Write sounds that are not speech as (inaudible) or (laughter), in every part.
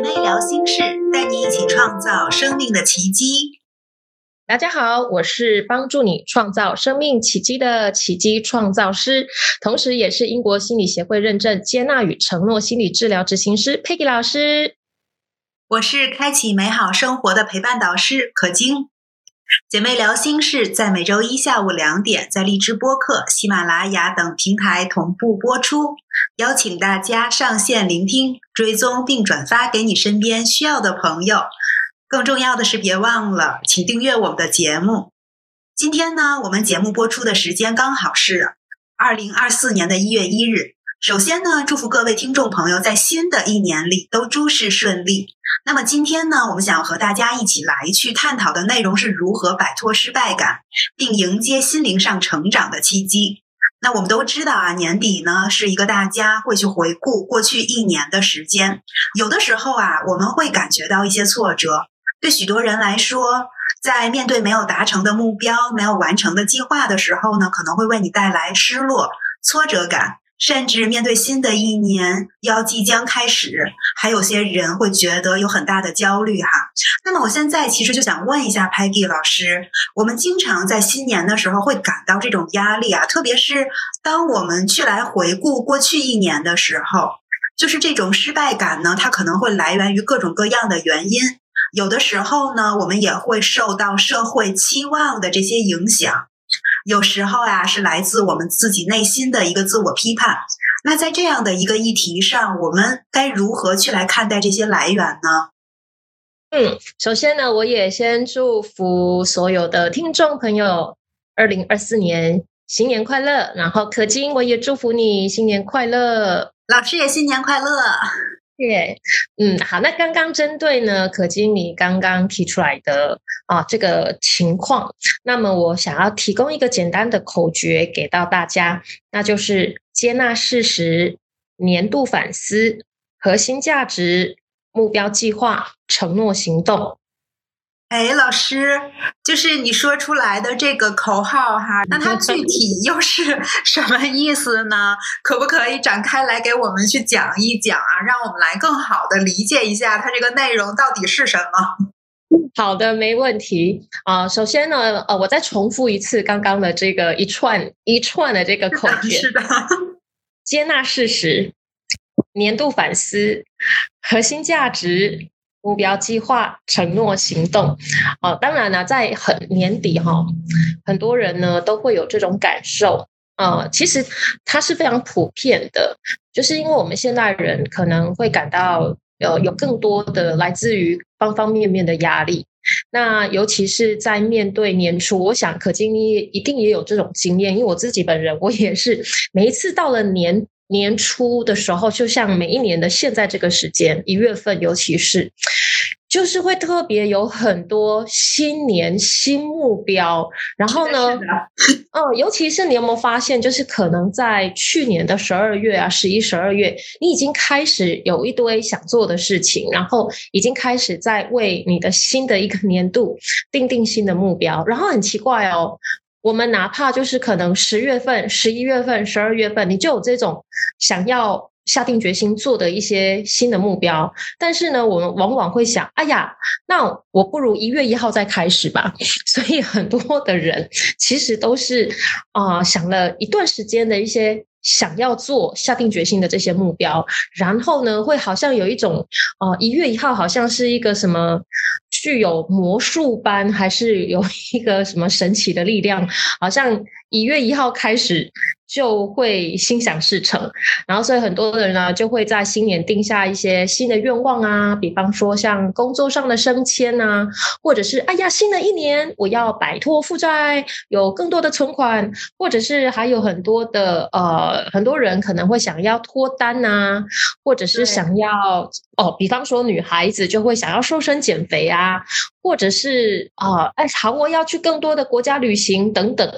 妹聊心事，带你一起创造生命的奇迹。大家好，我是帮助你创造生命奇迹的奇迹创造师，同时也是英国心理协会认证接纳与承诺心理治疗执行师 Peggy 老师。我是开启美好生活的陪伴导师可晶。姐妹聊心事在每周一下午两点在荔枝播客、喜马拉雅等平台同步播出，邀请大家上线聆听、追踪并转发给你身边需要的朋友。更重要的是，别忘了请订阅我们的节目。今天呢，我们节目播出的时间刚好是二零二四年的一月一日。首先呢，祝福各位听众朋友在新的一年里都诸事顺利。那么今天呢，我们想要和大家一起来去探讨的内容是如何摆脱失败感，并迎接心灵上成长的契机。那我们都知道啊，年底呢是一个大家会去回顾过去一年的时间。有的时候啊，我们会感觉到一些挫折。对许多人来说，在面对没有达成的目标、没有完成的计划的时候呢，可能会为你带来失落、挫折感。甚至面对新的一年要即将开始，还有些人会觉得有很大的焦虑哈。那么我现在其实就想问一下 Peggy 老师，我们经常在新年的时候会感到这种压力啊，特别是当我们去来回顾过去一年的时候，就是这种失败感呢，它可能会来源于各种各样的原因。有的时候呢，我们也会受到社会期望的这些影响。有时候呀，是来自我们自己内心的一个自我批判。那在这样的一个议题上，我们该如何去来看待这些来源呢？嗯，首先呢，我也先祝福所有的听众朋友，二零二四年新年快乐。然后可金，我也祝福你新年快乐，老师也新年快乐。耶，嗯，好，那刚刚针对呢，可基你刚刚提出来的啊这个情况，那么我想要提供一个简单的口诀给到大家，那就是接纳事实、年度反思、核心价值、目标计划、承诺行动。哎，老师，就是你说出来的这个口号哈，那它具体又是 (laughs) 什么意思呢？可不可以展开来给我们去讲一讲啊？让我们来更好的理解一下它这个内容到底是什么？好的，没问题啊。首先呢，呃，我再重复一次刚刚的这个一串一串的这个口诀：是的，接纳事实，年度反思，核心价值。目标计划、承诺行动，哦，当然呢，在很年底哈，很多人呢都会有这种感受，呃，其实它是非常普遍的，就是因为我们现代人可能会感到呃有更多的来自于方方面面的压力，那尤其是在面对年初，我想可经历一定也有这种经验，因为我自己本人我也是每一次到了年。年初的时候，就像每一年的现在这个时间，一月份，尤其是，就是会特别有很多新年新目标。然后呢，(laughs) 嗯，尤其是你有没有发现，就是可能在去年的十二月啊，十一、十二月，你已经开始有一堆想做的事情，然后已经开始在为你的新的一个年度定定新的目标。然后很奇怪哦。我们哪怕就是可能十月份、十一月份、十二月份，你就有这种想要下定决心做的一些新的目标，但是呢，我们往往会想：哎呀，那我不如一月一号再开始吧。(laughs) 所以很多的人其实都是啊，想了一段时间的一些想要做、下定决心的这些目标，然后呢，会好像有一种啊，一月一号好像是一个什么。具有魔术般，还是有一个什么神奇的力量？好像一月一号开始。就会心想事成，然后所以很多人呢就会在新年定下一些新的愿望啊，比方说像工作上的升迁啊，或者是哎呀新的一年我要摆脱负债，有更多的存款，或者是还有很多的呃很多人可能会想要脱单呐，或者是想要哦，比方说女孩子就会想要瘦身减肥啊，或者是啊哎韩国要去更多的国家旅行等等，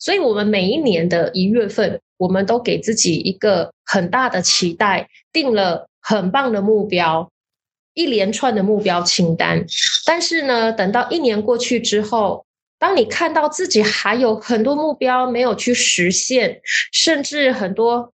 所以我们每一年的一月。份，我们都给自己一个很大的期待，定了很棒的目标，一连串的目标清单。但是呢，等到一年过去之后，当你看到自己还有很多目标没有去实现，甚至很多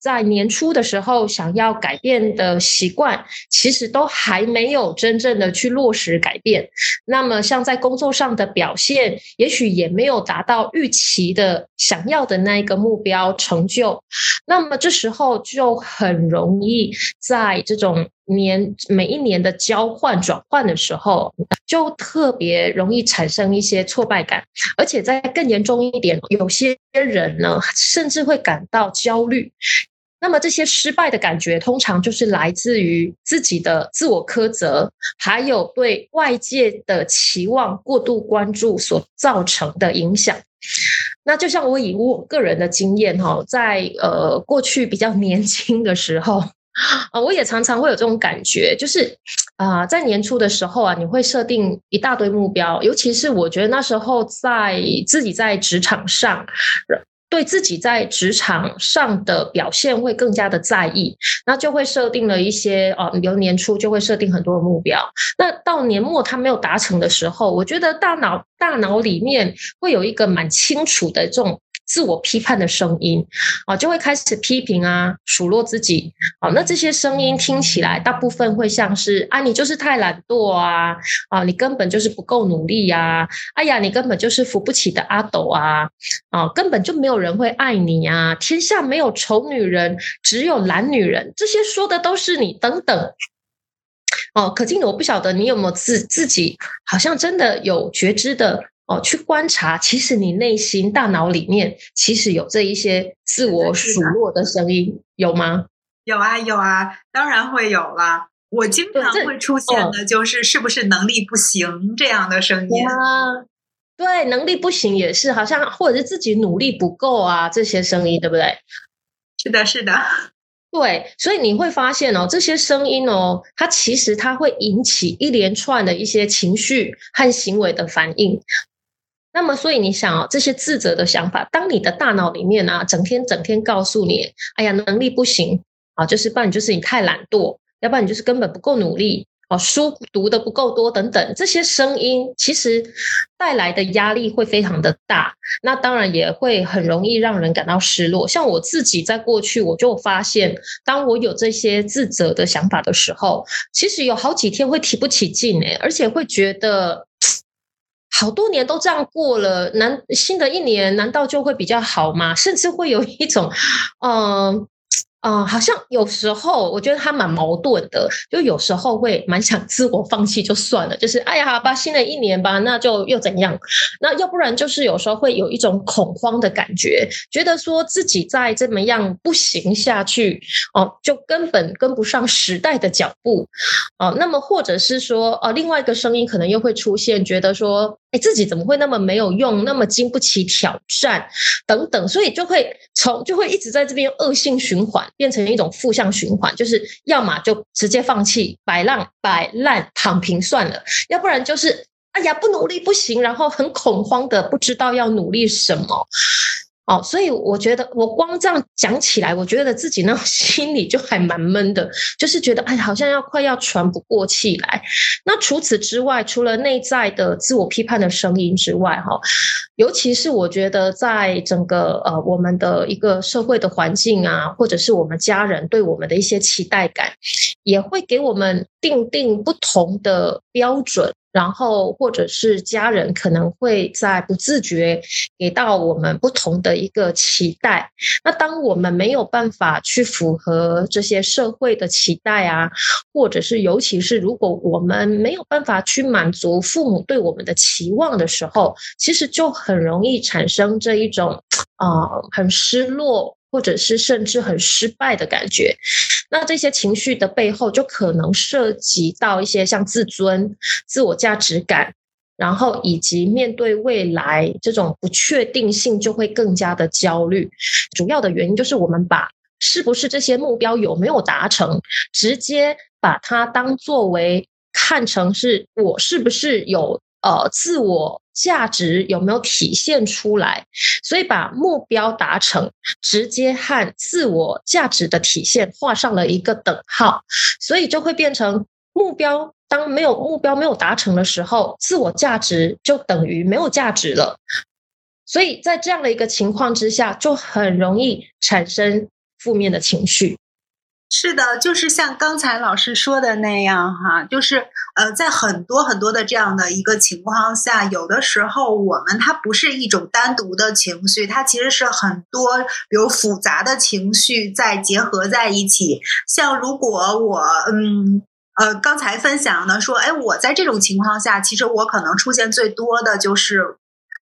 在年初的时候想要改变的习惯，其实都还没有真正的去落实改变。那么，像在工作上的表现，也许也没有达到预期的想要的那一个目标成就。那么这时候就很容易在这种年每一年的交换转换的时候，就特别容易产生一些挫败感，而且在更严重一点，有些人呢，甚至会感到焦虑。那么这些失败的感觉，通常就是来自于自己的自我苛责，还有对外界的期望过度关注所造成的影响。那就像我以我个人的经验哈，在呃过去比较年轻的时候啊，我也常常会有这种感觉，就是啊，在年初的时候啊，你会设定一大堆目标，尤其是我觉得那时候在自己在职场上。对自己在职场上的表现会更加的在意，那就会设定了一些啊，比如年初就会设定很多的目标，那到年末他没有达成的时候，我觉得大脑大脑里面会有一个蛮清楚的这种。自我批判的声音啊，就会开始批评啊，数落自己啊。那这些声音听起来，大部分会像是啊，你就是太懒惰啊，啊，你根本就是不够努力呀，哎呀，你根本就是扶不起的阿斗啊，啊，根本就没有人会爱你啊，天下没有丑女人，只有懒女人，这些说的都是你等等。哦，可敬的，我不晓得你有没有自自己，好像真的有觉知的。哦，去观察，其实你内心大脑里面其实有这一些自我数落的声音，有吗？有啊，有啊，当然会有啦。我经常会出现的就是是不是能力不行这样的声音啊？对，能力不行也是，好像或者是自己努力不够啊，这些声音对不对？是的，是的，(laughs) 对。所以你会发现哦，这些声音哦，它其实它会引起一连串的一些情绪和行为的反应。那么，所以你想哦，这些自责的想法，当你的大脑里面啊，整天整天告诉你，哎呀，能力不行啊，就是不然就是你太懒惰，要不然你就是根本不够努力哦，书读的不够多等等，这些声音其实带来的压力会非常的大，那当然也会很容易让人感到失落。像我自己在过去，我就发现，当我有这些自责的想法的时候，其实有好几天会提不起劲诶，而且会觉得。好多年都这样过了，难新的一年难道就会比较好吗？甚至会有一种，嗯。啊，好像有时候我觉得他蛮矛盾的，就有时候会蛮想自我放弃就算了，就是哎呀，好吧，新的一年吧，那就又怎样？那要不然就是有时候会有一种恐慌的感觉，觉得说自己再这么样不行下去哦，就根本跟不上时代的脚步哦。那么或者是说，呃，另外一个声音可能又会出现，觉得说。哎，自己怎么会那么没有用，那么经不起挑战，等等，所以就会从就会一直在这边恶性循环，变成一种负向循环，就是要么就直接放弃，摆烂摆烂躺平算了，要不然就是哎呀不努力不行，然后很恐慌的不知道要努力什么。哦，所以我觉得我光这样讲起来，我觉得自己那 (laughs) 心里就还蛮闷的，就是觉得哎，好像要快要喘不过气来。那除此之外，除了内在的自我批判的声音之外，哈，尤其是我觉得在整个呃我们的一个社会的环境啊，或者是我们家人对我们的一些期待感，也会给我们定定不同的标准。然后，或者是家人可能会在不自觉给到我们不同的一个期待。那当我们没有办法去符合这些社会的期待啊，或者是尤其是如果我们没有办法去满足父母对我们的期望的时候，其实就很容易产生这一种啊很失落。或者是甚至很失败的感觉，那这些情绪的背后就可能涉及到一些像自尊、自我价值感，然后以及面对未来这种不确定性就会更加的焦虑。主要的原因就是我们把是不是这些目标有没有达成，直接把它当作为看成是我是不是有呃自我。价值有没有体现出来？所以把目标达成直接和自我价值的体现画上了一个等号，所以就会变成目标。当没有目标没有达成的时候，自我价值就等于没有价值了。所以在这样的一个情况之下，就很容易产生负面的情绪。是的，就是像刚才老师说的那样哈，就是呃，在很多很多的这样的一个情况下，有的时候我们它不是一种单独的情绪，它其实是很多有复杂的情绪在结合在一起。像如果我嗯呃刚才分享的说，哎，我在这种情况下，其实我可能出现最多的就是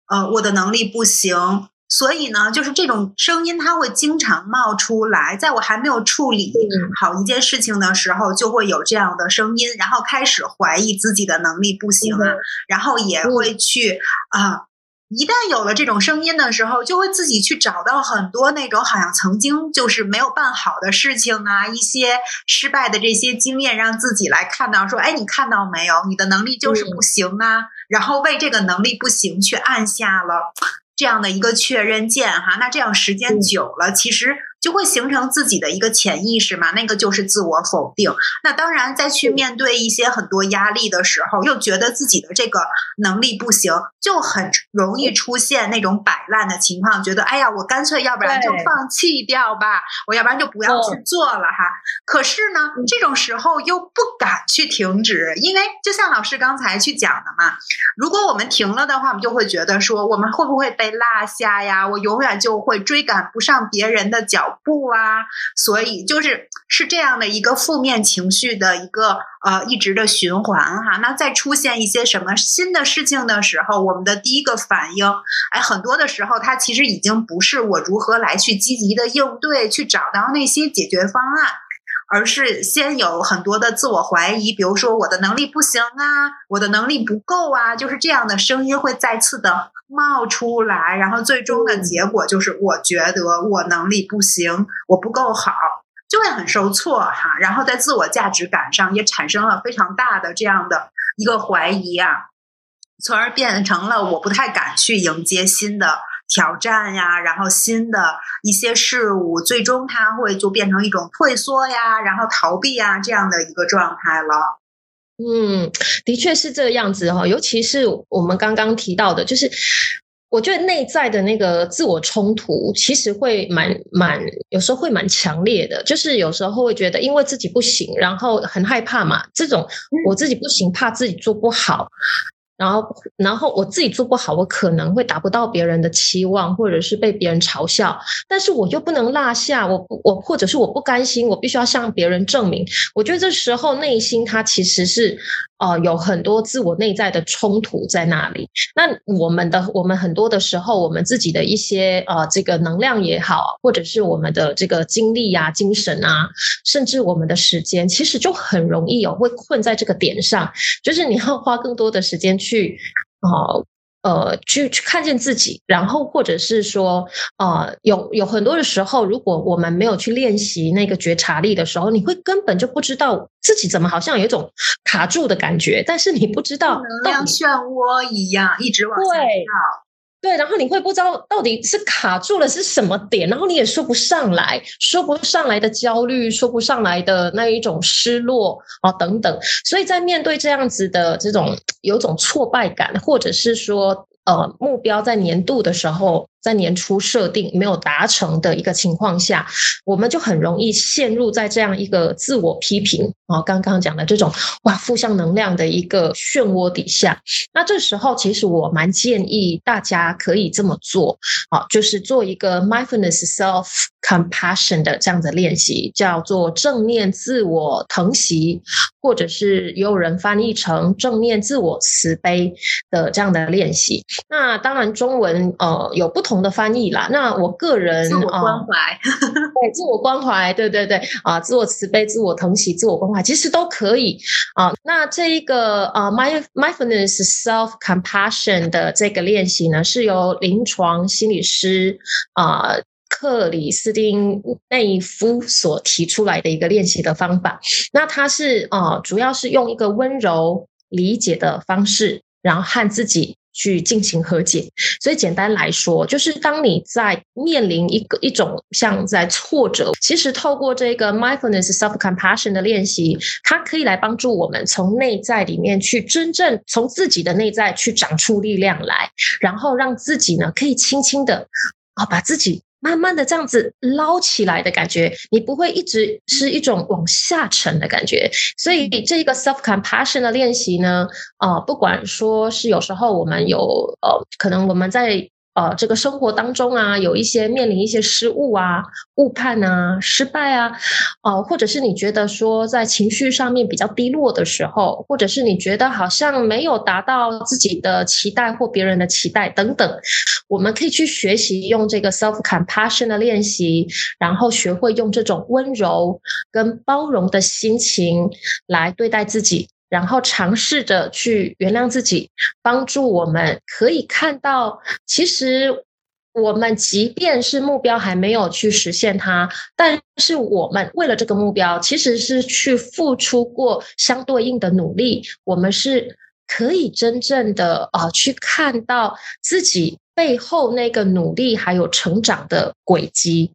呃我的能力不行。所以呢，就是这种声音，它会经常冒出来。在我还没有处理好一件事情的时候，就会有这样的声音，然后开始怀疑自己的能力不行啊，然后也会去啊。一旦有了这种声音的时候，就会自己去找到很多那种好像曾经就是没有办好的事情啊，一些失败的这些经验，让自己来看到说，哎，你看到没有？你的能力就是不行啊。然后为这个能力不行去按下了。这样的一个确认键哈，那这样时间久了，其实。就会形成自己的一个潜意识嘛，那个就是自我否定。那当然，在去面对一些很多压力的时候，又觉得自己的这个能力不行，就很容易出现那种摆烂的情况，觉得哎呀，我干脆要不然就放弃掉吧，我要不然就不要去做了哈。可是呢，这种时候又不敢去停止，因为就像老师刚才去讲的嘛，如果我们停了的话，我们就会觉得说，我们会不会被落下呀？我永远就会追赶不上别人的脚。不啊，所以就是是这样的一个负面情绪的一个呃一直的循环哈。那再出现一些什么新的事情的时候，我们的第一个反应，哎，很多的时候它其实已经不是我如何来去积极的应对，去找到那些解决方案。而是先有很多的自我怀疑，比如说我的能力不行啊，我的能力不够啊，就是这样的声音会再次的冒出来，然后最终的结果就是我觉得我能力不行，我不够好，就会很受挫哈，然后在自我价值感上也产生了非常大的这样的一个怀疑啊，从而变成了我不太敢去迎接新的。挑战呀，然后新的一些事物，最终它会就变成一种退缩呀，然后逃避呀这样的一个状态了。嗯，的确是这个样子哈，尤其是我们刚刚提到的，就是我觉得内在的那个自我冲突，其实会蛮蛮，有时候会蛮强烈的。就是有时候会觉得，因为自己不行，然后很害怕嘛，这种我自己不行，怕自己做不好。然后，然后我自己做不好，我可能会达不到别人的期望，或者是被别人嘲笑。但是我又不能落下，我我或者是我不甘心，我必须要向别人证明。我觉得这时候内心它其实是。哦，有很多自我内在的冲突在那里。那我们的我们很多的时候，我们自己的一些呃这个能量也好，或者是我们的这个精力呀、精神啊，甚至我们的时间，其实就很容易哦会困在这个点上，就是你要花更多的时间去哦。呃，去去看见自己，然后或者是说，呃，有有很多的时候，如果我们没有去练习那个觉察力的时候，你会根本就不知道自己怎么好像有一种卡住的感觉，但是你不知道能量漩涡一样一直往下跳。对，然后你会不知道到底是卡住了是什么点，然后你也说不上来，说不上来的焦虑，说不上来的那一种失落啊等等，所以在面对这样子的这种有种挫败感，或者是说。呃，目标在年度的时候，在年初设定没有达成的一个情况下，我们就很容易陷入在这样一个自我批评啊，刚刚讲的这种哇负向能量的一个漩涡底下。那这时候，其实我蛮建议大家可以这么做啊，就是做一个 mindfulness self compassion 的这样的练习，叫做正念自我疼惜，或者是也有人翻译成正念自我慈悲的这样的练习。那当然，中文呃有不同的翻译啦。那我个人 (laughs) 自我关怀，对自我关怀，对对对啊，自我慈悲、自我疼惜、自我关怀，其实都可以啊。那这一个啊，my mindfulness self compassion 的这个练习呢，是由临床心理师啊克里斯汀内夫所提出来的一个练习的方法。那它是啊，主要是用一个温柔理解的方式，然后和自己。去进行和解，所以简单来说，就是当你在面临一个一种像在挫折，其实透过这个 mindfulness self compassion 的练习，它可以来帮助我们从内在里面去真正从自己的内在去长出力量来，然后让自己呢可以轻轻的啊，把自己慢慢的这样子捞起来的感觉，你不会一直是一种往下沉的感觉。所以这一个 self compassion 的练习呢，啊，不管说是有时候我们有呃，可能我们在。呃，这个生活当中啊，有一些面临一些失误啊、误判啊、失败啊，呃，或者是你觉得说在情绪上面比较低落的时候，或者是你觉得好像没有达到自己的期待或别人的期待等等，我们可以去学习用这个 self compassion 的练习，然后学会用这种温柔跟包容的心情来对待自己。然后尝试着去原谅自己，帮助我们可以看到，其实我们即便是目标还没有去实现它，但是我们为了这个目标，其实是去付出过相对应的努力。我们是可以真正的啊，去看到自己背后那个努力还有成长的轨迹。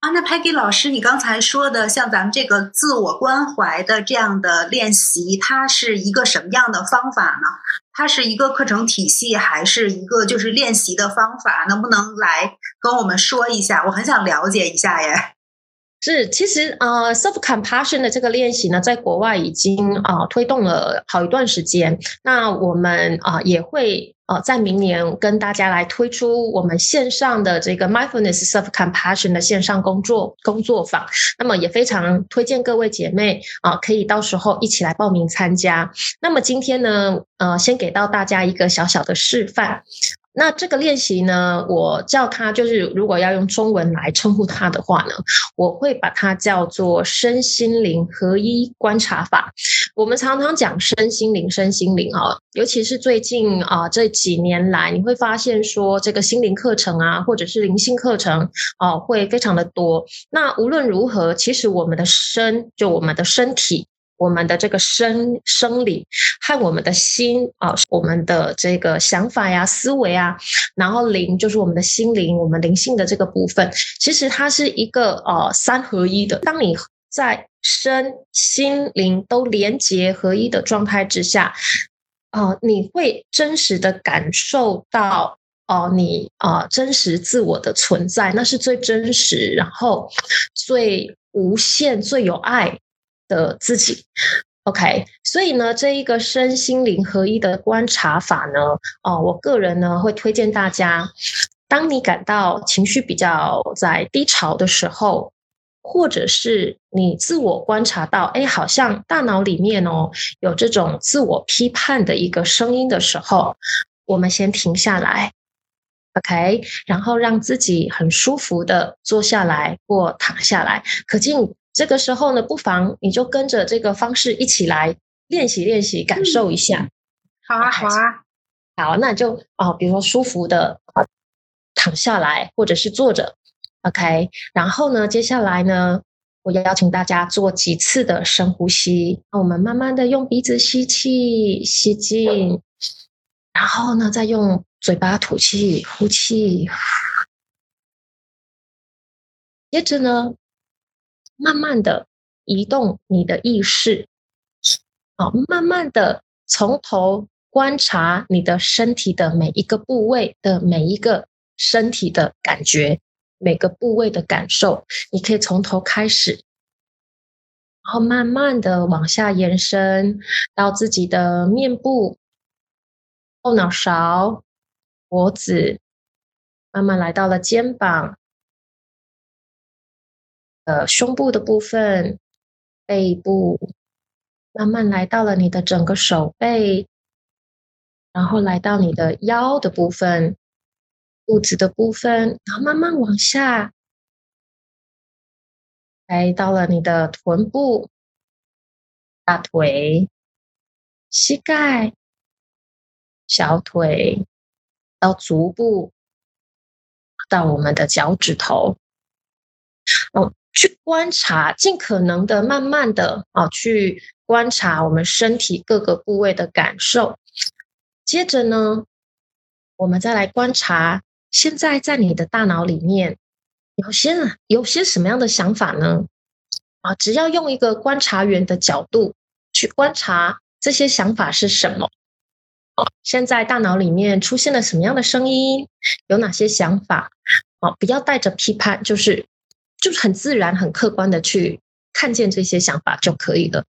啊，那 Peggy 老师，你刚才说的像咱们这个自我关怀的这样的练习，它是一个什么样的方法呢？它是一个课程体系，还是一个就是练习的方法？能不能来跟我们说一下？我很想了解一下耶。是，其实呃，self compassion 的这个练习呢，在国外已经啊推动了好一段时间。那我们啊也会呃在明年跟大家来推出我们线上的这个 mindfulness self compassion 的线上工作工作坊。那么也非常推荐各位姐妹啊，可以到时候一起来报名参加。那么今天呢，呃，先给到大家一个小小的示范。那这个练习呢，我叫它就是，如果要用中文来称呼它的话呢，我会把它叫做身心灵合一观察法。我们常常讲身心灵，身心灵啊，尤其是最近啊这几年来，你会发现说这个心灵课程啊，或者是灵性课程啊，会非常的多。那无论如何，其实我们的身，就我们的身体。我们的这个生生理和我们的心啊，我们的这个想法呀、思维啊，然后灵就是我们的心灵，我们灵性的这个部分，其实它是一个呃三合一的。当你在身心灵都连结合一的状态之下，啊，你会真实的感受到哦，你啊真实自我的存在，那是最真实，然后最无限、最有爱。的自己，OK，所以呢，这一个身心灵合一的观察法呢，哦，我个人呢会推荐大家，当你感到情绪比较在低潮的时候，或者是你自我观察到，哎，好像大脑里面哦有这种自我批判的一个声音的时候，我们先停下来，OK，然后让自己很舒服的坐下来或躺下来，可见。这个时候呢，不妨你就跟着这个方式一起来练习练习，感受一下。好啊，好啊，好，那就哦，比如说舒服的躺下来，或者是坐着，OK。然后呢，接下来呢，我要邀请大家做几次的深呼吸。那我们慢慢的用鼻子吸气，吸进，然后呢，再用嘴巴吐气，呼气。接着呢。慢慢的移动你的意识，好，慢慢的从头观察你的身体的每一个部位的每一个身体的感觉，每个部位的感受，你可以从头开始，然后慢慢的往下延伸到自己的面部、后脑勺、脖子，慢慢来到了肩膀。胸部的部分、背部，慢慢来到了你的整个手背，然后来到你的腰的部分、肚子的部分，然后慢慢往下，来到了你的臀部、大腿、膝盖、小腿，到足部，到我们的脚趾头，哦。去观察，尽可能的慢慢的啊，去观察我们身体各个部位的感受。接着呢，我们再来观察，现在在你的大脑里面有些有些什么样的想法呢？啊，只要用一个观察员的角度去观察这些想法是什么。现在大脑里面出现了什么样的声音？有哪些想法？哦，不要带着批判，就是就是很自然、很客观的去看见这些想法就可以了。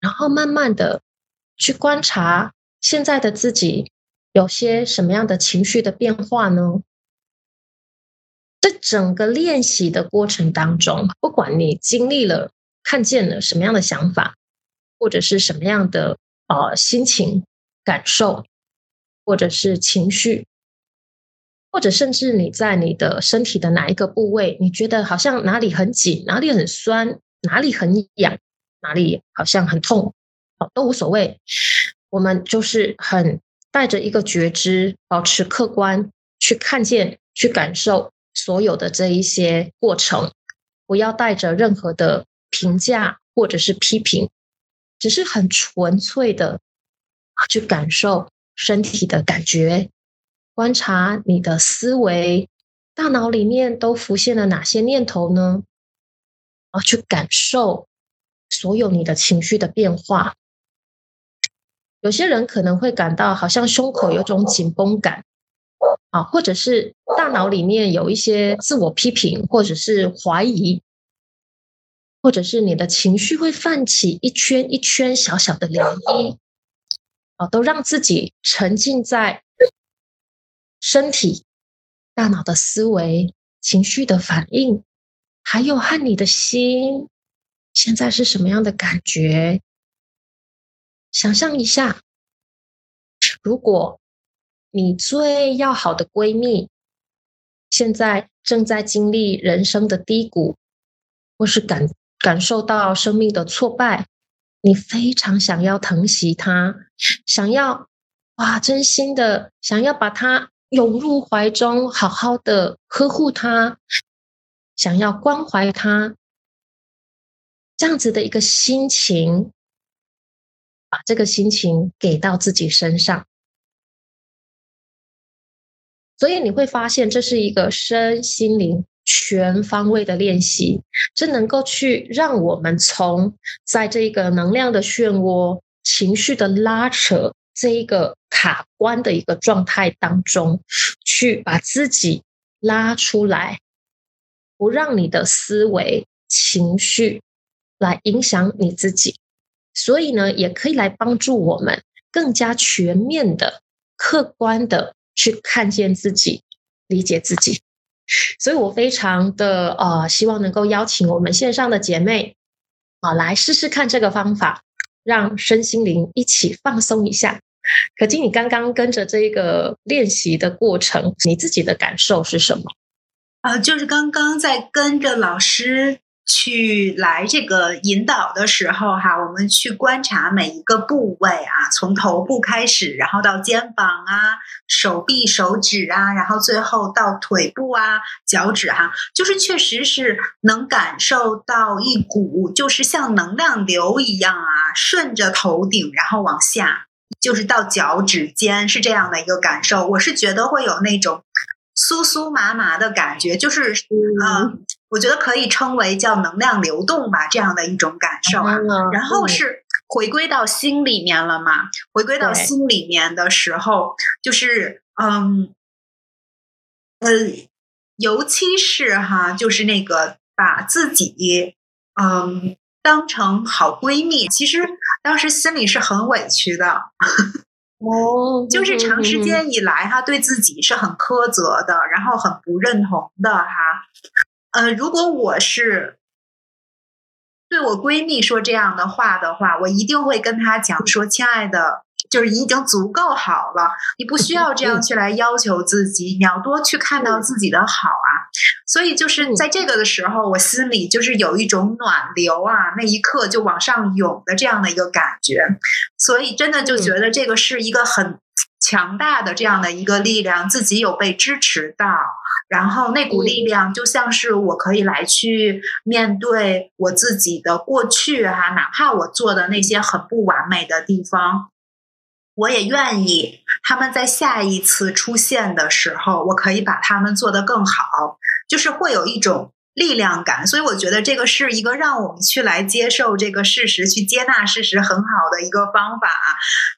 然后慢慢的去观察现在的自己有些什么样的情绪的变化呢？在整个练习的过程当中，不管你经历了、看见了什么样的想法，或者是什么样的呃心情感受，或者是情绪，或者甚至你在你的身体的哪一个部位，你觉得好像哪里很紧，哪里很酸，哪里很痒，哪里好像很痛，哦，都无所谓。我们就是很带着一个觉知，保持客观去看见、去感受。所有的这一些过程，不要带着任何的评价或者是批评，只是很纯粹的去感受身体的感觉，观察你的思维，大脑里面都浮现了哪些念头呢？啊，去感受所有你的情绪的变化。有些人可能会感到好像胸口有种紧绷感。啊，或者是大脑里面有一些自我批评，或者是怀疑，或者是你的情绪会泛起一圈一圈小小的涟漪，啊，都让自己沉浸在身体、大脑的思维、情绪的反应，还有和你的心现在是什么样的感觉？想象一下，如果。你最要好的闺蜜，现在正在经历人生的低谷，或是感感受到生命的挫败，你非常想要疼惜她，想要哇，真心的想要把她涌入怀中，好好的呵护他，想要关怀他，这样子的一个心情，把这个心情给到自己身上。所以你会发现，这是一个身心灵全方位的练习，这能够去让我们从在这个能量的漩涡、情绪的拉扯这一个卡关的一个状态当中，去把自己拉出来，不让你的思维、情绪来影响你自己。所以呢，也可以来帮助我们更加全面的、客观的。去看见自己，理解自己，所以我非常的呃，希望能够邀请我们线上的姐妹啊，来试试看这个方法，让身心灵一起放松一下。可金，你刚刚跟着这个练习的过程，你自己的感受是什么？啊，就是刚刚在跟着老师。去来这个引导的时候，哈，我们去观察每一个部位啊，从头部开始，然后到肩膀啊、手臂、手指啊，然后最后到腿部啊、脚趾哈，就是确实是能感受到一股，就是像能量流一样啊，顺着头顶，然后往下，就是到脚趾尖，是这样的一个感受。我是觉得会有那种酥酥麻麻的感觉，就是嗯。我觉得可以称为叫能量流动吧，这样的一种感受啊。然后是回归到心里面了嘛？回归到心里面的时候，就是嗯，呃，尤其是哈，就是那个把自己嗯当成好闺蜜，其实当时心里是很委屈的。哦，(laughs) 就是长时间以来哈，对自己是很苛责的，然后很不认同的哈。呃，如果我是对我闺蜜说这样的话的话，我一定会跟她讲说：“亲爱的，就是已经足够好了，你不需要这样去来要求自己，你要多去看到自己的好啊。”所以就是在这个的时候，我心里就是有一种暖流啊，那一刻就往上涌的这样的一个感觉，所以真的就觉得这个是一个很强大的这样的一个力量，自己有被支持到。然后那股力量就像是我可以来去面对我自己的过去哈，哪怕我做的那些很不完美的地方，我也愿意他们在下一次出现的时候，我可以把他们做得更好，就是会有一种力量感。所以我觉得这个是一个让我们去来接受这个事实、去接纳事实很好的一个方法，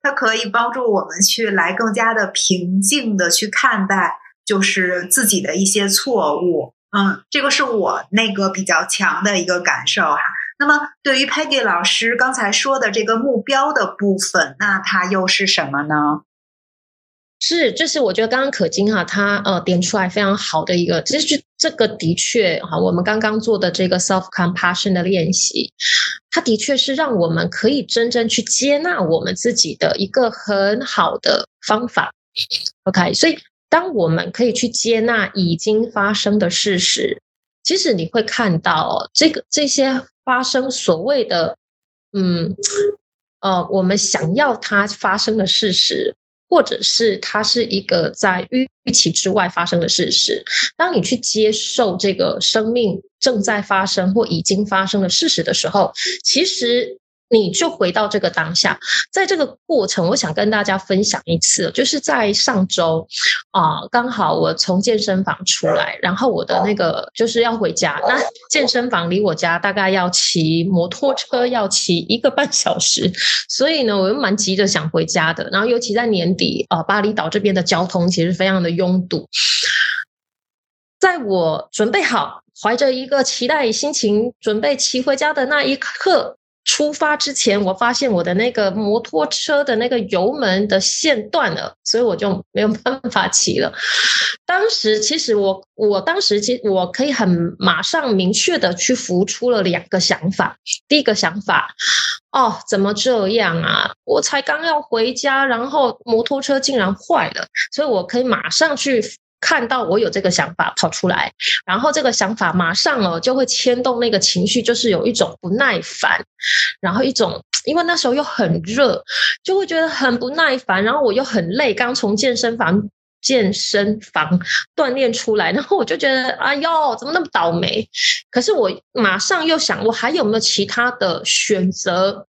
它可以帮助我们去来更加的平静的去看待。就是自己的一些错误。嗯，这个是我那个比较强的一个感受哈。那么，对于 Peggy 老师刚才说的这个目标的部分，那它又是什么呢？是，就是我觉得刚刚可金哈，他呃点出来非常好的一个，其实这个的确哈，我们刚刚做的这个 self compassion 的练习，它的确是让我们可以真正去接纳我们自己的一个很好的方法。OK，所以当我们可以去接纳已经发生的事实，其实你会看到这个这些发生所谓的嗯呃，我们想要它发生的事实。或者是它是一个在预期之外发生的事实。当你去接受这个生命正在发生或已经发生的事实的时候，其实。你就回到这个当下，在这个过程，我想跟大家分享一次，就是在上周啊，刚好我从健身房出来，然后我的那个就是要回家，那健身房离我家大概要骑摩托车要骑一个半小时，所以呢，我又蛮急着想回家的。然后尤其在年底啊，巴厘岛这边的交通其实非常的拥堵，在我准备好，怀着一个期待心情准备骑回家的那一刻。出发之前，我发现我的那个摩托车的那个油门的线断了，所以我就没有办法骑了。(laughs) 当时其实我，我当时其实我可以很马上明确的去浮出了两个想法。第一个想法，哦，怎么这样啊？我才刚要回家，然后摩托车竟然坏了，所以我可以马上去。看到我有这个想法跑出来，然后这个想法马上哦就会牵动那个情绪，就是有一种不耐烦，然后一种因为那时候又很热，就会觉得很不耐烦，然后我又很累，刚从健身房健身房锻炼出来，然后我就觉得哎呦怎么那么倒霉？可是我马上又想，我还有没有其他的选择？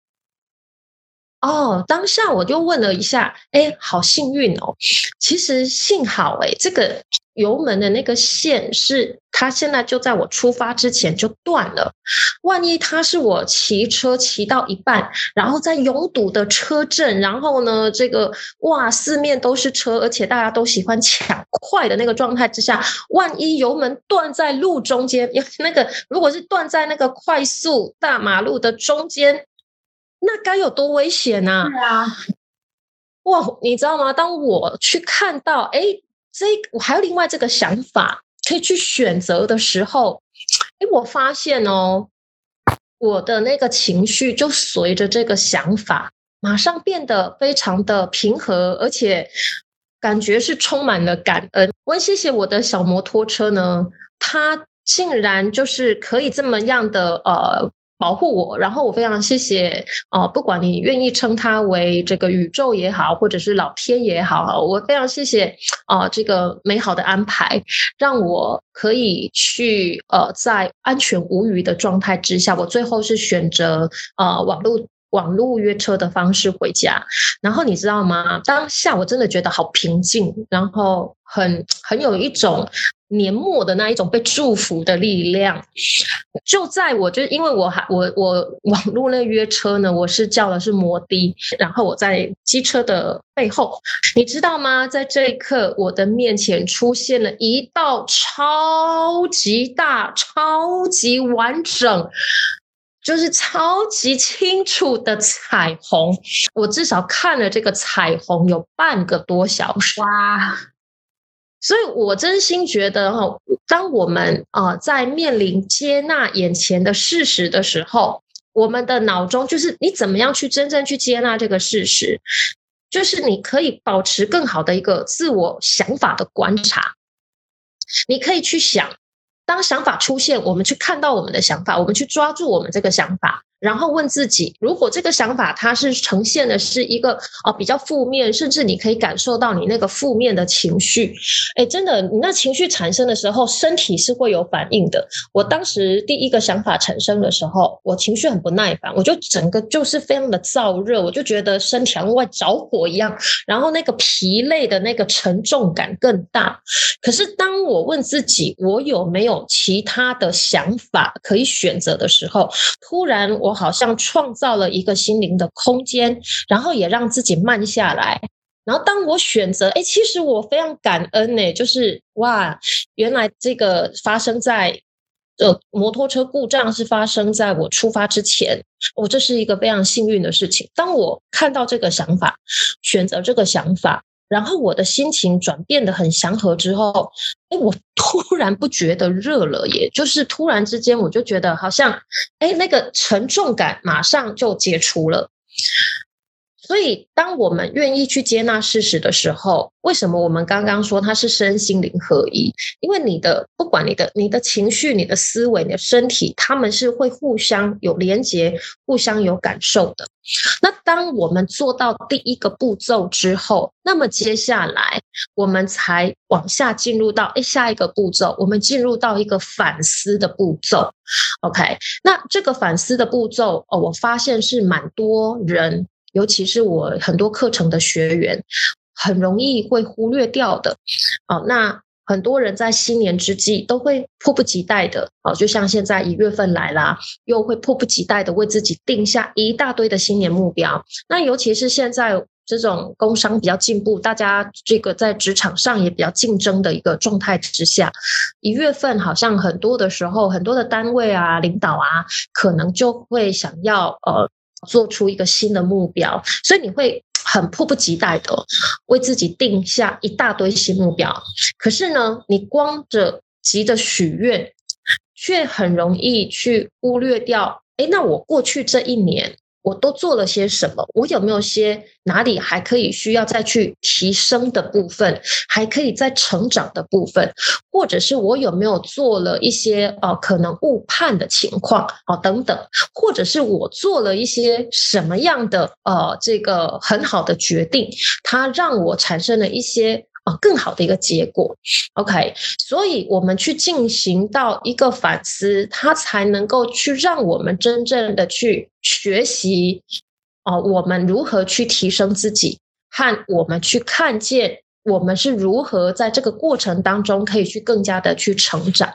哦，当下我就问了一下，哎，好幸运哦！其实幸好，哎，这个油门的那个线是它现在就在我出发之前就断了。万一它是我骑车骑到一半，然后在拥堵的车阵，然后呢，这个哇，四面都是车，而且大家都喜欢抢快的那个状态之下，万一油门断在路中间，(laughs) 那个如果是断在那个快速大马路的中间。那该有多危险呢？对啊，哇，你知道吗？当我去看到，哎，这我还有另外这个想法可以去选择的时候，哎，我发现哦，我的那个情绪就随着这个想法，马上变得非常的平和，而且感觉是充满了感恩。我很谢谢我的小摩托车呢，它竟然就是可以这么样的呃。保护我，然后我非常谢谢哦，不管你愿意称它为这个宇宙也好，或者是老天也好，我非常谢谢啊，这个美好的安排，让我可以去呃，在安全无虞的状态之下，我最后是选择呃网络网络约车的方式回家。然后你知道吗？当下我真的觉得好平静，然后很很有一种。年末的那一种被祝福的力量，就在我就因为我还我我网络那约车呢，我是叫的是摩的，然后我在机车的背后，你知道吗？在这一刻，我的面前出现了一道超级大、超级完整，就是超级清楚的彩虹。我至少看了这个彩虹有半个多小时。哇！所以，我真心觉得哈，当我们啊在面临接纳眼前的事实的时候，我们的脑中就是你怎么样去真正去接纳这个事实，就是你可以保持更好的一个自我想法的观察，你可以去想，当想法出现，我们去看到我们的想法，我们去抓住我们这个想法。然后问自己，如果这个想法它是呈现的是一个啊比较负面，甚至你可以感受到你那个负面的情绪，哎，真的，你那情绪产生的时候，身体是会有反应的。我当时第一个想法产生的时候，我情绪很不耐烦，我就整个就是非常的燥热，我就觉得身体像外着火一样，然后那个疲累的那个沉重感更大。可是当我问自己，我有没有其他的想法可以选择的时候，突然。我好像创造了一个心灵的空间，然后也让自己慢下来，然后当我选择，哎，其实我非常感恩呢，就是哇，原来这个发生在呃摩托车故障是发生在我出发之前，我这是一个非常幸运的事情。当我看到这个想法，选择这个想法。然后我的心情转变的很祥和之后，哎，我突然不觉得热了，也就是突然之间我就觉得好像，哎，那个沉重感马上就解除了。所以，当我们愿意去接纳事实的时候，为什么我们刚刚说它是身心灵合一？因为你的不管你的你的情绪、你的思维、你的身体，他们是会互相有连接、互相有感受的。那当我们做到第一个步骤之后，那么接下来我们才往下进入到诶下一个步骤，我们进入到一个反思的步骤。OK，那这个反思的步骤哦，我发现是蛮多人。尤其是我很多课程的学员，很容易会忽略掉的。哦，那很多人在新年之际都会迫不及待的，哦，就像现在一月份来啦，又会迫不及待的为自己定下一大堆的新年目标。那尤其是现在这种工商比较进步，大家这个在职场上也比较竞争的一个状态之下，一月份好像很多的时候，很多的单位啊、领导啊，可能就会想要呃。做出一个新的目标，所以你会很迫不及待的为自己定下一大堆新目标。可是呢，你光着急着许愿，却很容易去忽略掉。哎，那我过去这一年。我都做了些什么？我有没有些哪里还可以需要再去提升的部分？还可以再成长的部分？或者是我有没有做了一些呃可能误判的情况？哦，等等，或者是我做了一些什么样的呃这个很好的决定？它让我产生了一些。啊，更好的一个结果，OK，所以我们去进行到一个反思，它才能够去让我们真正的去学习，啊，我们如何去提升自己，和我们去看见我们是如何在这个过程当中可以去更加的去成长。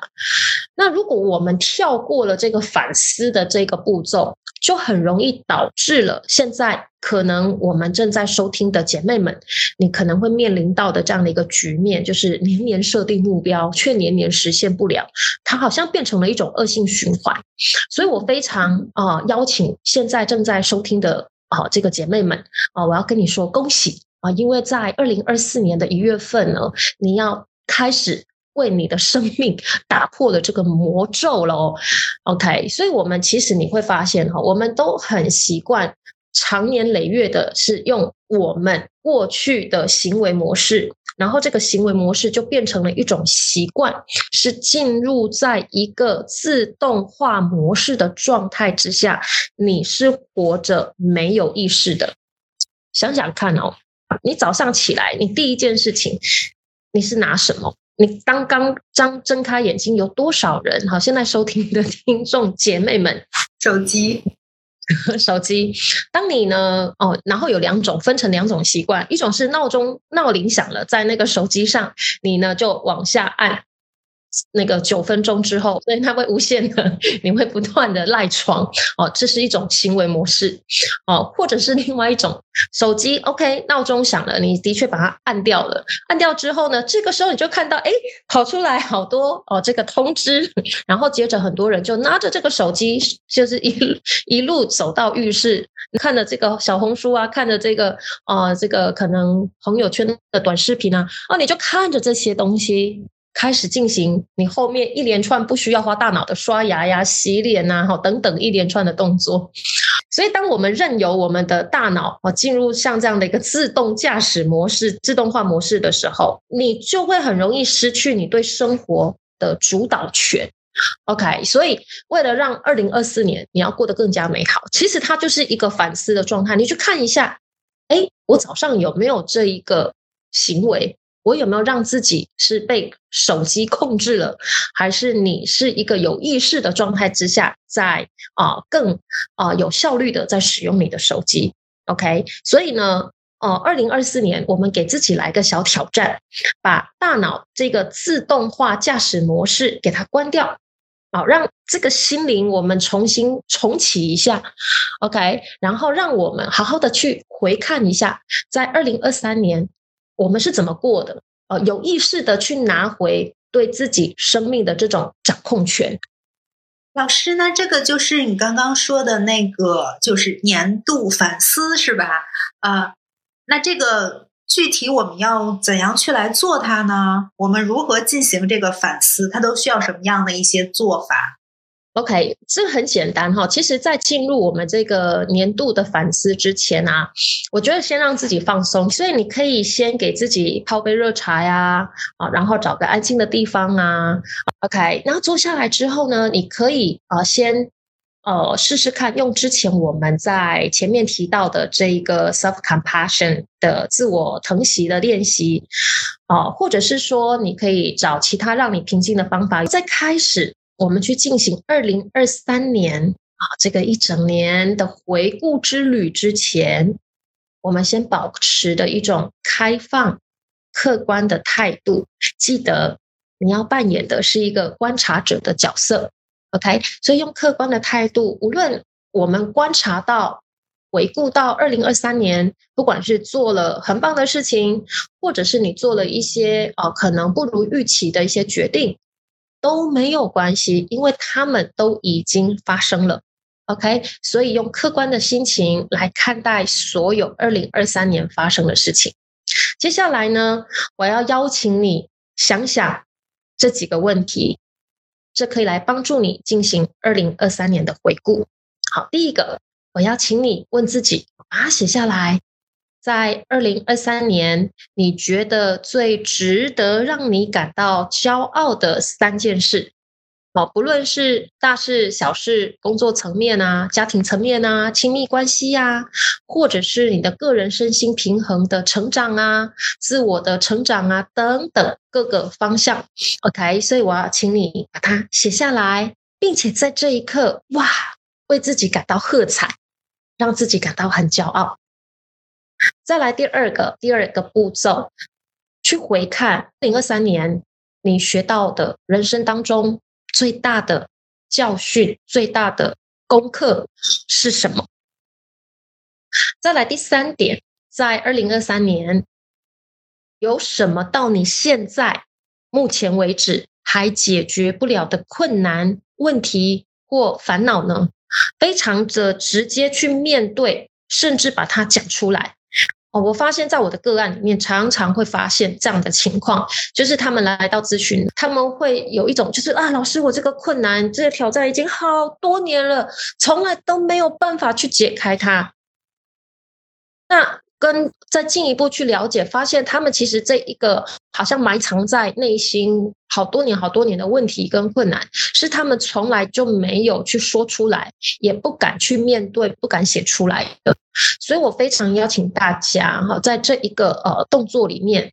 那如果我们跳过了这个反思的这个步骤，就很容易导致了现在可能我们正在收听的姐妹们，你可能会面临到的这样的一个局面，就是年年设定目标，却年年实现不了，它好像变成了一种恶性循环。所以我非常啊邀请现在正在收听的啊这个姐妹们啊，我要跟你说恭喜啊，因为在二零二四年的一月份呢，你要开始。为你的生命 (laughs) 打破了这个魔咒了哦，OK，所以我们其实你会发现哈，我们都很习惯长年累月的是用我们过去的行为模式，然后这个行为模式就变成了一种习惯，是进入在一个自动化模式的状态之下，你是活着没有意识的。想想看哦，你早上起来，你第一件事情你是拿什么？你刚刚张睁开眼睛，有多少人？好，现在收听的听众姐妹们，手机，(laughs) 手机。当你呢，哦，然后有两种，分成两种习惯，一种是闹钟闹铃响了，在那个手机上，你呢就往下按。那个九分钟之后，所以它会无限的，(laughs) 你会不断的赖床。哦，这是一种行为模式。哦，或者是另外一种手机，OK，闹钟响了，你的确把它按掉了，按掉之后呢，这个时候你就看到哎，跑出来好多哦这个通知，然后接着很多人就拿着这个手机，就是一一路走到浴室，看着这个小红书啊，看着这个啊这个可能朋友圈的短视频啊，哦，你就看着这些东西。开始进行你后面一连串不需要花大脑的刷牙呀、洗脸呐，哈等等一连串的动作。所以，当我们任由我们的大脑啊进入像这样的一个自动驾驶模式、自动化模式的时候，你就会很容易失去你对生活的主导权。OK，所以为了让二零二四年你要过得更加美好，其实它就是一个反思的状态。你去看一下，哎，我早上有没有这一个行为？我有没有让自己是被手机控制了，还是你是一个有意识的状态之下，在啊更啊有效率的在使用你的手机？OK，所以呢，呃，二零二四年我们给自己来个小挑战，把大脑这个自动化驾驶模式给它关掉。好，让这个心灵我们重新重启一下，OK，然后让我们好好的去回看一下，在二零二三年我们是怎么过的？呃，有意识的去拿回对自己生命的这种掌控权。老师，那这个就是你刚刚说的那个，就是年度反思是吧？啊，那这个具体我们要怎样去来做它呢？我们如何进行这个反思？它都需要什么样的一些做法？OK，这很简单哈。其实，在进入我们这个年度的反思之前啊，我觉得先让自己放松。所以，你可以先给自己泡杯热茶呀，啊，然后找个安静的地方啊。OK，然后坐下来之后呢，你可以啊，先呃试试看用之前我们在前面提到的这一个 self compassion 的自我疼惜的练习啊，或者是说，你可以找其他让你平静的方法，在开始。我们去进行二零二三年啊，这个一整年的回顾之旅之前，我们先保持的一种开放、客观的态度。记得你要扮演的是一个观察者的角色，OK？所以用客观的态度，无论我们观察到、回顾到二零二三年，不管是做了很棒的事情，或者是你做了一些呃可能不如预期的一些决定。都没有关系，因为他们都已经发生了。OK，所以用客观的心情来看待所有二零二三年发生的事情。接下来呢，我要邀请你想想这几个问题，这可以来帮助你进行二零二三年的回顾。好，第一个，我要请你问自己，把它写下来。在二零二三年，你觉得最值得让你感到骄傲的三件事，哦，不论是大事小事、工作层面啊、家庭层面啊、亲密关系呀，或者是你的个人身心平衡的成长啊、自我的成长啊等等各个方向。OK，所以我要请你把它写下来，并且在这一刻，哇，为自己感到喝彩，让自己感到很骄傲。再来第二个，第二个步骤，去回看零二三年你学到的人生当中最大的教训、最大的功课是什么？再来第三点，在二零二三年有什么到你现在目前为止还解决不了的困难、问题或烦恼呢？非常的直接去面对，甚至把它讲出来。哦，我发现在我的个案里面，常常会发现这样的情况，就是他们来到咨询，他们会有一种就是啊，老师，我这个困难、这个挑战已经好多年了，从来都没有办法去解开它。那。跟再进一步去了解，发现他们其实这一个好像埋藏在内心好多年、好多年的问题跟困难，是他们从来就没有去说出来，也不敢去面对、不敢写出来的。所以我非常邀请大家哈，在这一个呃动作里面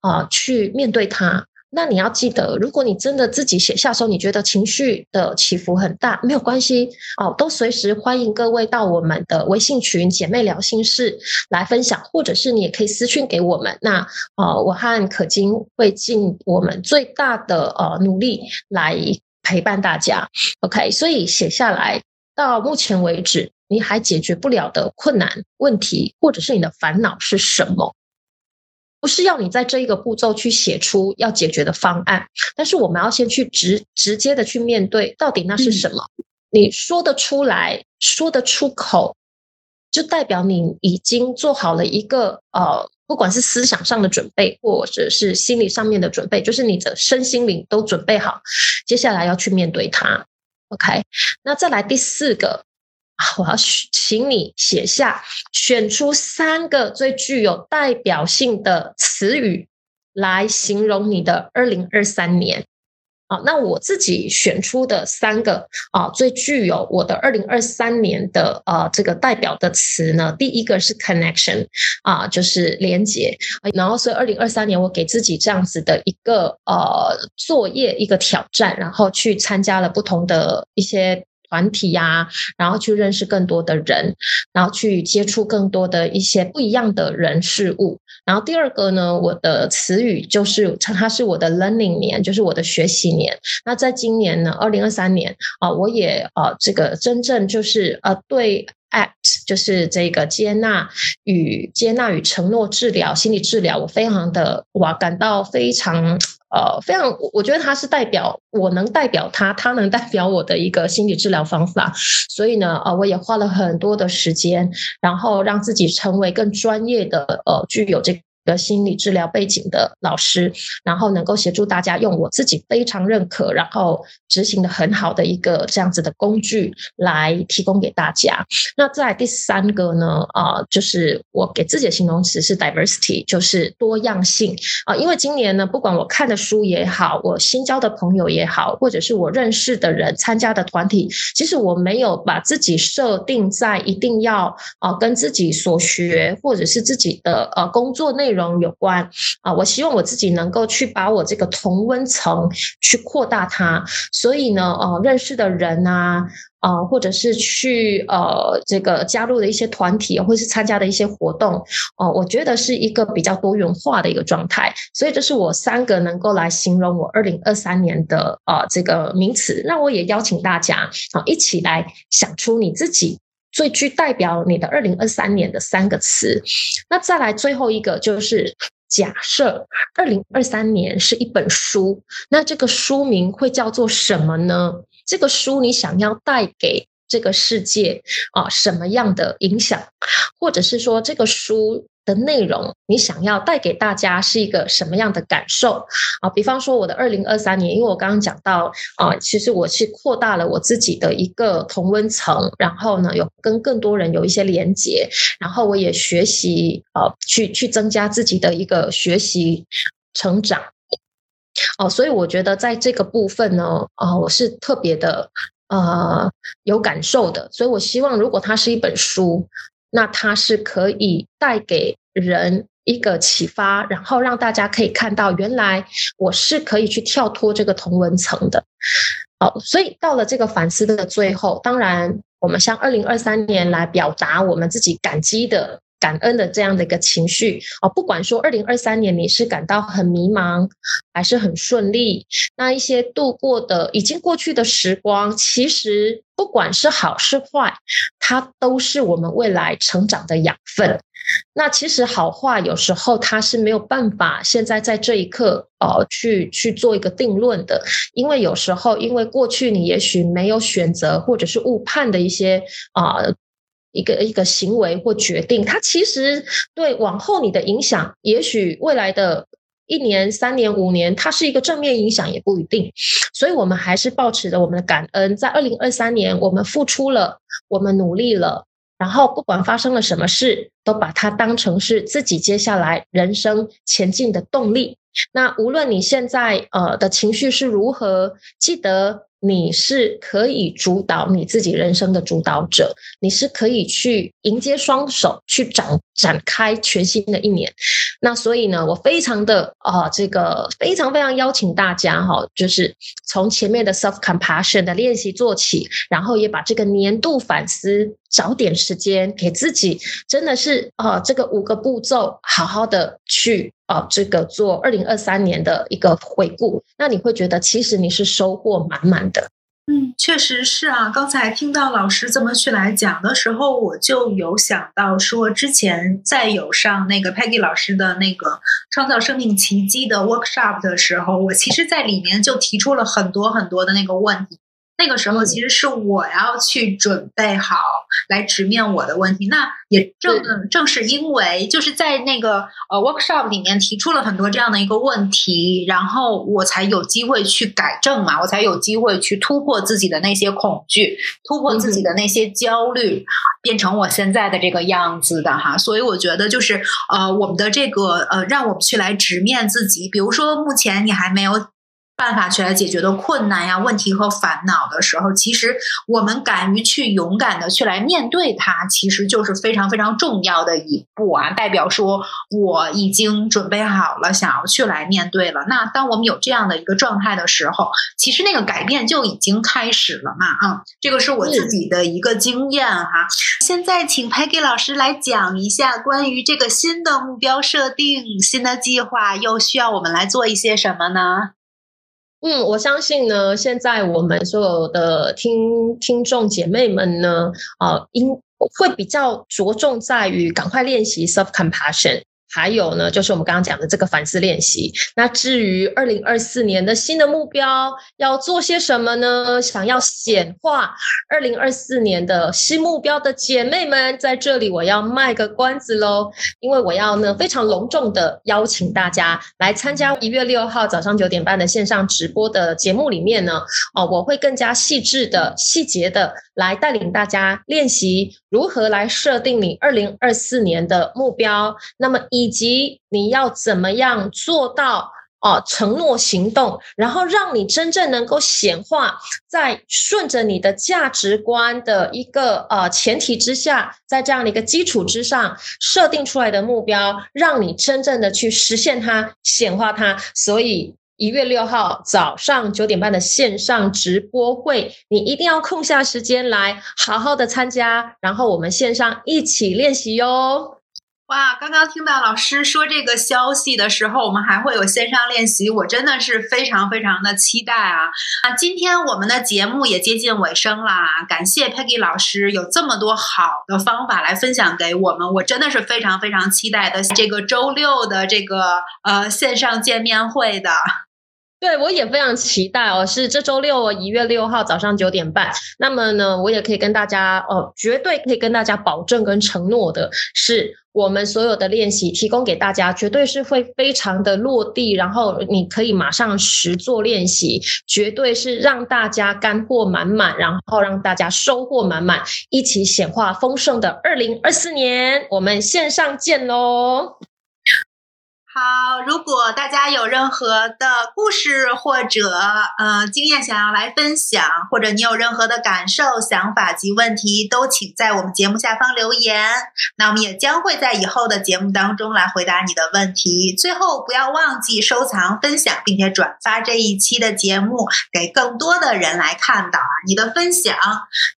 啊，去面对它。那你要记得，如果你真的自己写下时候，你觉得情绪的起伏很大，没有关系哦，都随时欢迎各位到我们的微信群“姐妹聊心事”来分享，或者是你也可以私讯给我们。那呃，我和可金会尽我们最大的呃努力来陪伴大家。OK，所以写下来，到目前为止你还解决不了的困难问题，或者是你的烦恼是什么？不是要你在这一个步骤去写出要解决的方案，但是我们要先去直直接的去面对，到底那是什么？你说得出来，说得出口，就代表你已经做好了一个呃，不管是思想上的准备，或者是心理上面的准备，就是你的身心灵都准备好，接下来要去面对它。OK，那再来第四个。我要请你写下，选出三个最具有代表性的词语来形容你的二零二三年。啊，那我自己选出的三个啊，最具有我的二零二三年的呃这个代表的词呢，第一个是 connection 啊，就是连接。然后，所以二零二三年我给自己这样子的一个呃作业，一个挑战，然后去参加了不同的一些。团体呀，然后去认识更多的人，然后去接触更多的一些不一样的人事物。然后第二个呢，我的词语就是它是我的 learning 年，就是我的学习年。那在今年呢，二零二三年啊，我也啊这个真正就是呃对 ACT，就是这个接纳与接纳与承诺治疗心理治疗，我非常的哇感到非常。呃，非常，我觉得他是代表我能代表他，他能代表我的一个心理治疗方法，所以呢，呃，我也花了很多的时间，然后让自己成为更专业的，呃，具有这。的心理治疗背景的老师，然后能够协助大家用我自己非常认可，然后执行的很好的一个这样子的工具来提供给大家。那在第三个呢，啊，就是我给自己的形容词是 diversity，就是多样性啊。因为今年呢，不管我看的书也好，我新交的朋友也好，或者是我认识的人参加的团体，其实我没有把自己设定在一定要啊跟自己所学或者是自己的呃工作内容。容有关啊，我希望我自己能够去把我这个同温层去扩大它，所以呢，呃，认识的人啊，啊，或者是去呃这个加入的一些团体，或是参加的一些活动，哦，我觉得是一个比较多元化的一个状态，所以这是我三个能够来形容我二零二三年的呃这个名词。那我也邀请大家啊一起来想出你自己。最具代表你的二零二三年的三个词，那再来最后一个就是假设二零二三年是一本书，那这个书名会叫做什么呢？这个书你想要带给这个世界啊什么样的影响，或者是说这个书？的内容，你想要带给大家是一个什么样的感受啊？比方说，我的二零二三年，因为我刚刚讲到啊，其实我是扩大了我自己的一个同温层，然后呢，有跟更多人有一些连接，然后我也学习啊，去去增加自己的一个学习成长哦，所以我觉得在这个部分呢，啊，我是特别的呃有感受的，所以我希望如果它是一本书。那它是可以带给人一个启发，然后让大家可以看到，原来我是可以去跳脱这个同文层的。好，所以到了这个反思的最后，当然我们向二零二三年来表达我们自己感激的。感恩的这样的一个情绪哦，不管说二零二三年你是感到很迷茫，还是很顺利，那一些度过的已经过去的时光，其实不管是好是坏，它都是我们未来成长的养分。那其实好坏有时候它是没有办法现在在这一刻呃去去做一个定论的，因为有时候因为过去你也许没有选择或者是误判的一些啊。一个一个行为或决定，它其实对往后你的影响，也许未来的一年、三年、五年，它是一个正面影响也不一定。所以，我们还是保持着我们的感恩，在二零二三年，我们付出了，我们努力了，然后不管发生了什么事，都把它当成是自己接下来人生前进的动力。那无论你现在呃的情绪是如何，记得。你是可以主导你自己人生的主导者，你是可以去迎接双手，去展展开全新的一年。那所以呢，我非常的啊，这个非常非常邀请大家哈，就是从前面的 self compassion 的练习做起，然后也把这个年度反思找点时间给自己，真的是啊，这个五个步骤好好的去。啊，这个做二零二三年的一个回顾，那你会觉得其实你是收获满满的。嗯，确实是啊。刚才听到老师这么去来讲的时候，我就有想到说，之前在有上那个 Peggy 老师的那个创造生命奇迹的 workshop 的时候，我其实在里面就提出了很多很多的那个问题。那个时候其实是我要去准备好来直面我的问题，那也正正是因为就是在那个呃 workshop 里面提出了很多这样的一个问题，然后我才有机会去改正嘛，我才有机会去突破自己的那些恐惧，突破自己的那些焦虑，变成我现在的这个样子的哈。所以我觉得就是呃我们的这个呃让我们去来直面自己，比如说目前你还没有。办法去来解决的困难呀、问题和烦恼的时候，其实我们敢于去勇敢的去来面对它，其实就是非常非常重要的一步啊！代表说我已经准备好了，想要去来面对了。那当我们有这样的一个状态的时候，其实那个改变就已经开始了嘛！啊，这个是我自己的一个经验哈。现在请 Peggy 老师来讲一下关于这个新的目标设定、新的计划，又需要我们来做一些什么呢？嗯，我相信呢，现在我们所有的听听众姐妹们呢，啊，应会比较着重在于赶快练习 self compassion。还有呢，就是我们刚刚讲的这个反思练习。那至于二零二四年的新的目标要做些什么呢？想要显化二零二四年的新目标的姐妹们，在这里我要卖个关子喽，因为我要呢非常隆重的邀请大家来参加一月六号早上九点半的线上直播的节目里面呢，哦，我会更加细致的、细节的来带领大家练习如何来设定你二零二四年的目标。那么一以及你要怎么样做到哦？承诺行动，然后让你真正能够显化，在顺着你的价值观的一个呃前提之下，在这样的一个基础之上设定出来的目标，让你真正的去实现它、显化它。所以一月六号早上九点半的线上直播会，你一定要空下时间来好好的参加，然后我们线上一起练习哟。哇，刚刚听到老师说这个消息的时候，我们还会有线上练习，我真的是非常非常的期待啊！啊，今天我们的节目也接近尾声啦，感谢 Peggy 老师有这么多好的方法来分享给我们，我真的是非常非常期待的这个周六的这个呃线上见面会的。对，我也非常期待哦，是这周六一月六号早上九点半。那么呢，我也可以跟大家哦，绝对可以跟大家保证跟承诺的是，我们所有的练习提供给大家，绝对是会非常的落地，然后你可以马上实做练习，绝对是让大家干货满满，然后让大家收获满满，一起显化丰盛的二零二四年。我们线上见喽！好，如果大家有任何的故事或者呃经验想要来分享，或者你有任何的感受、想法及问题，都请在我们节目下方留言。那我们也将会在以后的节目当中来回答你的问题。最后，不要忘记收藏、分享，并且转发这一期的节目给更多的人来看到啊！你的分享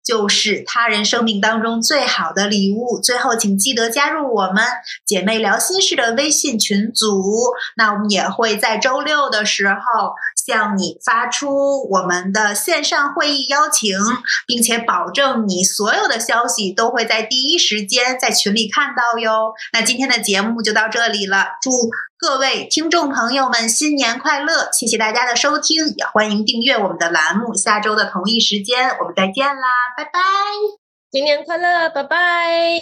就是他人生命当中最好的礼物。最后，请记得加入我们姐妹聊心事的微信群组。那我们也会在周六的时候向你发出我们的线上会议邀请，并且保证你所有的消息都会在第一时间在群里看到哟。那今天的节目就到这里了，祝各位听众朋友们新年快乐！谢谢大家的收听，也欢迎订阅我们的栏目。下周的同一时间我们再见啦，拜拜！新年快乐，拜拜！